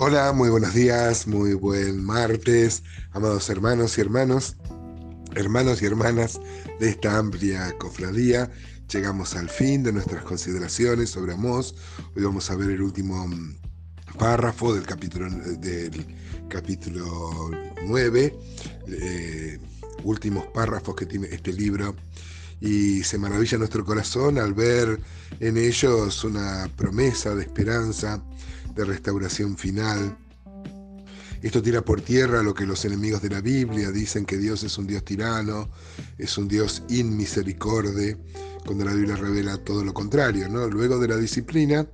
Hola, muy buenos días, muy buen martes, amados hermanos y hermanos, hermanos y hermanas de esta amplia cofradía. Llegamos al fin de nuestras consideraciones sobre Amós. Hoy vamos a ver el último mm, párrafo del capítulo, del capítulo 9, eh, últimos párrafos que tiene este libro. Y se maravilla nuestro corazón al ver en ellos una promesa de esperanza, de restauración final. Esto tira por tierra lo que los enemigos de la Biblia dicen que Dios es un Dios tirano, es un Dios inmisericorde, cuando la Biblia revela todo lo contrario. ¿no? Luego de la disciplina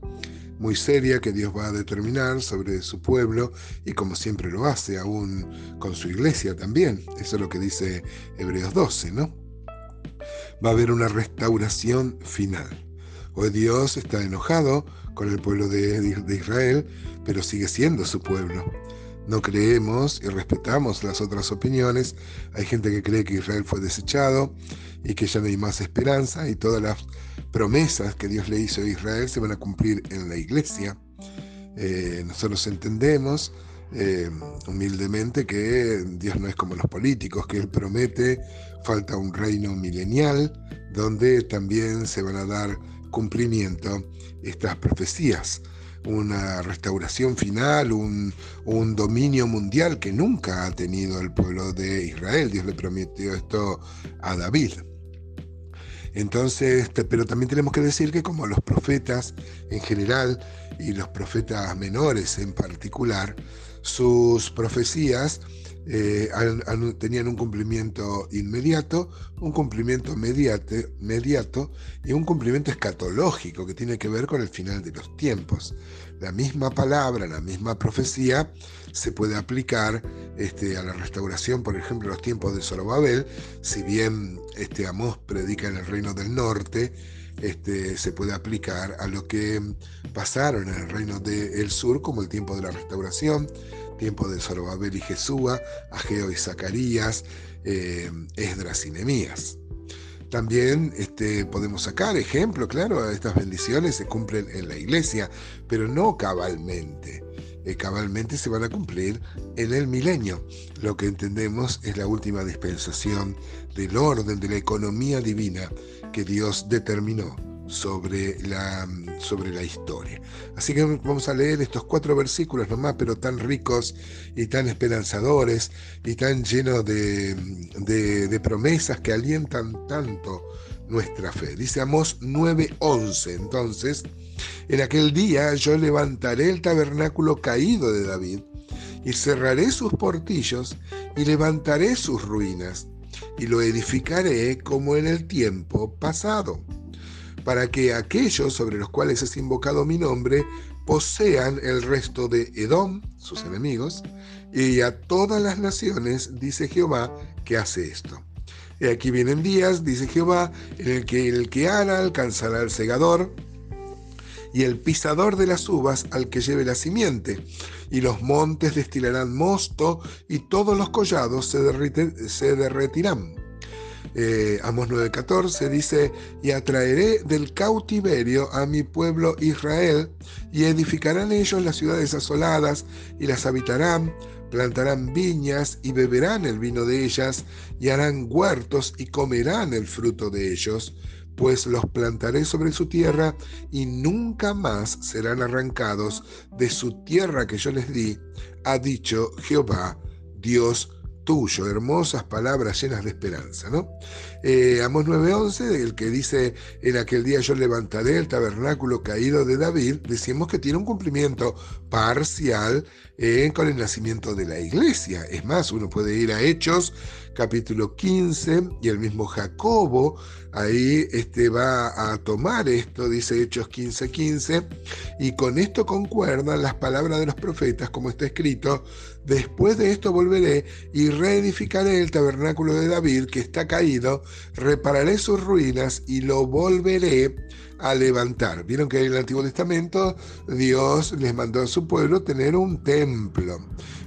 muy seria que Dios va a determinar sobre su pueblo y como siempre lo hace, aún con su iglesia también. Eso es lo que dice Hebreos 12, ¿no? Va a haber una restauración final. Hoy Dios está enojado con el pueblo de, Israel, pero sigue siendo su pueblo. No creemos y respetamos las otras opiniones. Hay gente que cree que Israel fue desechado y que ya no hay más esperanza y todas las promesas que Dios le hizo a Israel se van a cumplir en la iglesia. Eh, nosotros entendemos eh, humildemente que Dios no es como los políticos, que Él promete, falta un reino milenial donde también se van a dar cumplimiento estas profecías, una restauración final, un, un, dominio mundial que nunca ha tenido el pueblo de Israel. Dios le prometió esto a David. Entonces, pero también tenemos que decir que como los profetas en general y los profetas menores en particular, sus profecías eh, tenían un cumplimiento inmediato, un cumplimiento mediato y un cumplimiento escatológico que tiene que ver con el final de los tiempos. La misma palabra, la misma profecía se puede aplicar este, a la restauración, por ejemplo, los tiempos de Zorobabel, si bien este, Amós predica en el reino del norte, este, se puede aplicar a lo que pasaron en el reino del sur como el tiempo de la restauración, tiempo de Zorobabel y Jesúa, Ageo y Zacarías, eh, Esdras y Nemías. También este, podemos sacar ejemplo, claro, estas bendiciones se cumplen en la iglesia, pero no cabalmente. Eh, cabalmente se van a cumplir en el milenio. Lo que entendemos es la última dispensación del orden, de la economía divina que Dios determinó sobre la, sobre la historia. Así que vamos a leer estos cuatro versículos nomás, pero tan ricos y tan esperanzadores y tan llenos de, de, promesas que alientan tanto nuestra fe. Dice Amós 9:11, entonces, en aquel día yo levantaré el tabernáculo caído de David y cerraré sus portillos y levantaré sus ruinas y lo edificaré como en el tiempo pasado para que aquellos sobre los cuales es invocado mi nombre posean el resto de Edom, sus enemigos, y a todas las naciones, dice Jehová, que hace esto. Y aquí vienen días, dice Jehová, en el que el que ara alcanzará el segador, y el pisador de las uvas al que lleve la simiente, y los montes destilarán mosto, y todos los collados se, se derretirán eh, Amos 9:14 dice, y atraeré del cautiverio a mi pueblo Israel, y edificarán ellos las ciudades asoladas, y las habitarán, plantarán viñas, y beberán el vino de ellas, y harán huertos, y comerán el fruto de ellos, pues los plantaré sobre su tierra, y nunca más serán arrancados de su tierra que yo les di, ha dicho Jehová, Dios tuyo, hermosas palabras llenas de esperanza, ¿no? Eh, Amos 9:11, el que dice, en aquel día yo levantaré el tabernáculo caído de David, decimos que tiene un cumplimiento parcial eh, con el nacimiento de la iglesia. Es más, uno puede ir a Hechos capítulo 15 y el mismo Jacobo ahí este, va a tomar esto, dice Hechos 15, 15, y con esto concuerdan las palabras de los profetas, como está escrito, después de esto volveré y reedificaré el tabernáculo de David que está caído, repararé sus ruinas y lo volveré a levantar. Vieron que en el Antiguo Testamento Dios les mandó a su pueblo tener un templo.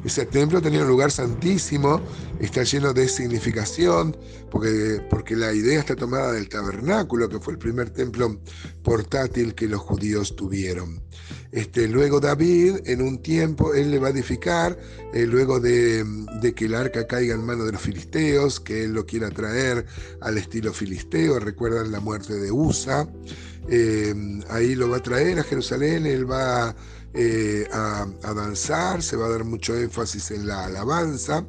Ese templo tenía un lugar santísimo, está lleno de significación, porque, porque la idea está tomada del tabernáculo, que fue el primer templo portátil que los judíos tuvieron. Este, luego David, en un tiempo, él le va a edificar, eh, luego de, que el arca caiga en manos de los filisteos, que él lo quiera traer al estilo filisteo, recuerdan la muerte de Usa, eh, ahí lo va a traer a Jerusalén, él va eh, a, danzar, se va a dar mucho énfasis en la alabanza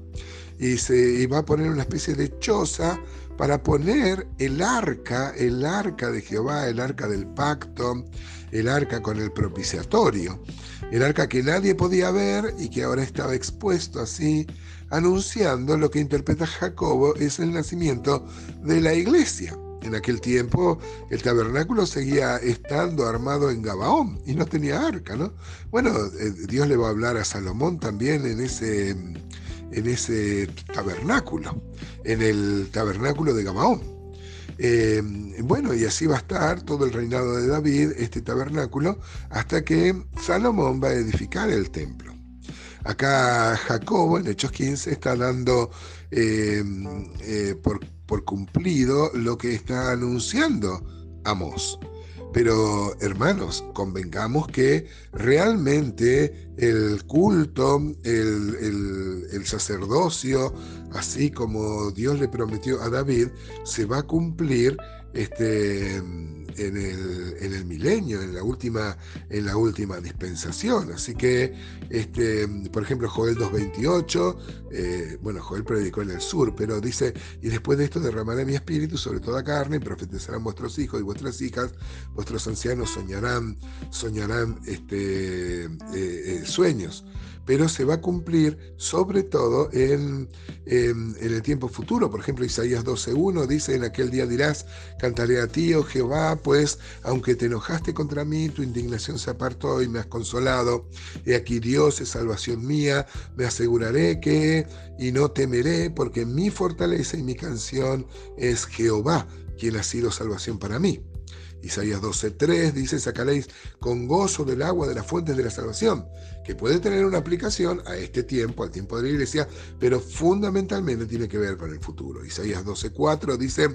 y, se, va a poner una especie de choza para poner el arca, el arca de Jehová, el arca del pacto, el arca con el propiciatorio, el arca que nadie podía ver y que ahora estaba expuesto así, anunciando lo que interpreta Jacobo es el nacimiento de la iglesia. En aquel tiempo el tabernáculo seguía estando armado en Gabaón y no tenía arca, ¿no? Bueno, eh, Dios le va a hablar a Salomón también en ese, en ese tabernáculo, en el tabernáculo de Gabaón. Eh, bueno, y así va a estar todo el reinado de David, este tabernáculo, hasta que Salomón va a edificar el templo. Acá Jacobo, en Hechos 15, está dando eh, por por cumplido lo que está anunciando Amos. Pero hermanos, convengamos que realmente el culto, el, sacerdocio, así como Dios le prometió a David, se va a cumplir este, en el, en el milenio, en la última, en la última dispensación. Así que, este, por ejemplo, Joel 2.28, eh, bueno, Joel predicó en el sur, pero dice, y después de esto derramaré mi espíritu sobre toda carne, y profetizarán vuestros hijos y vuestras hijas, vuestros ancianos soñarán, soñarán este, eh, eh, sueños pero se va a cumplir sobre todo en, el tiempo futuro. Por ejemplo, Isaías 12.1 dice, en aquel día dirás, cantaré a ti, oh Jehová, aunque te enojaste contra mí, tu indignación se apartó y me has consolado. He aquí Dios es salvación mía, me aseguraré que y no temeré, porque mi fortaleza y mi canción es Jehová, quien ha sido salvación para mí. Isaías 12:3 dice, sacaréis con gozo del agua de las fuentes de la salvación, que puede tener una aplicación a este tiempo, al tiempo de la iglesia, pero fundamentalmente tiene que ver con el futuro. Isaías 12:4 dice,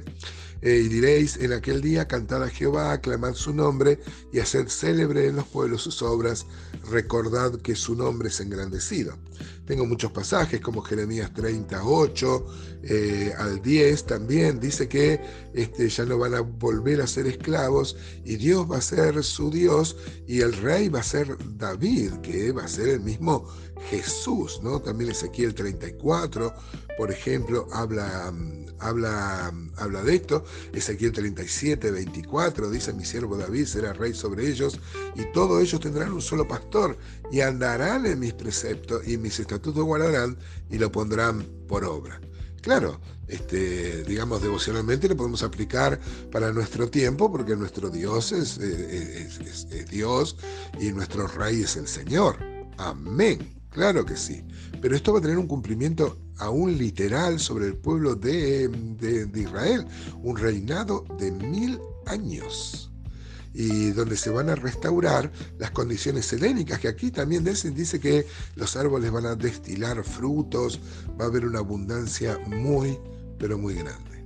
eh, y diréis en aquel día, cantad a Jehová, aclamad su nombre y haced célebre en los pueblos sus obras, recordad que su nombre es engrandecido. Tengo muchos pasajes como Jeremías 38 eh, al 10 también, dice que este, ya no van a volver a ser esclavos y Dios va a ser su Dios y el rey va a ser David, que va a ser el mismo Jesús, ¿no? También Ezequiel 34, por ejemplo, habla habla, habla de esto. Ezequiel 37, 24 dice, mi siervo David será rey sobre ellos y todos ellos tendrán un solo pastor y andarán en mis preceptos y mis estatutos guardarán y lo pondrán por obra. Claro, este, digamos, devocionalmente lo podemos aplicar para nuestro tiempo porque nuestro Dios es, es Dios y nuestro Rey es el Señor. Amén. Claro que sí. Pero esto va a tener un cumplimiento aún literal sobre el pueblo de, Israel, un reinado de mil años y donde se van a restaurar las condiciones helénicas, que aquí también dice que los árboles van a destilar frutos, va a haber una abundancia muy, pero muy grande.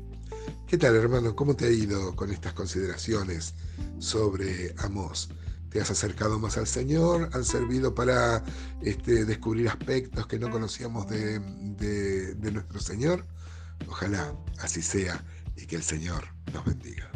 ¿Qué tal, hermano? ¿Cómo te ha ido con estas consideraciones sobre Amós? Te has acercado más al Señor, han servido para este, descubrir aspectos que no conocíamos de, de nuestro Señor. Ojalá así sea y que el Señor nos bendiga.